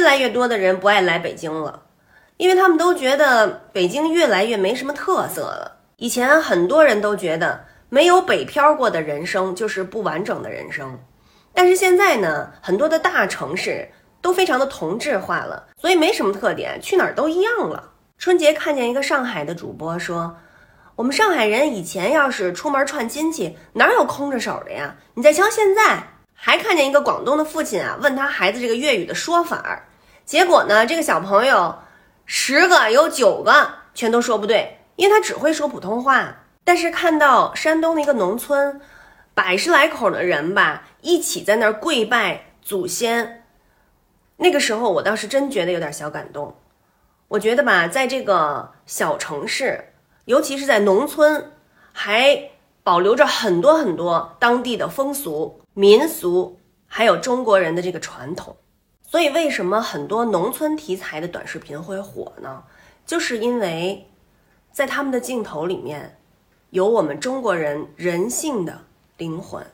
越来越多的人不爱来北京了，因为他们都觉得北京越来越没什么特色了。以前很多人都觉得没有北漂过的人生就是不完整的人生，但是现在呢，很多的大城市都非常的同质化了，所以没什么特点，去哪儿都一样了。春节看见一个上海的主播说，我们上海人以前要是出门串亲戚，哪有空着手的呀？你再瞧现在。还看见一个广东的父亲啊，问他孩子这个粤语的说法，结果呢，这个小朋友十个有九个全都说不对，因为他只会说普通话。但是看到山东的一个农村，百十来口的人吧，一起在那儿跪拜祖先，那个时候我倒是真觉得有点小感动。我觉得吧，在这个小城市，尤其是在农村，还保留着很多很多当地的风俗。民俗还有中国人的这个传统，所以为什么很多农村题材的短视频会火呢？就是因为，在他们的镜头里面，有我们中国人人性的灵魂。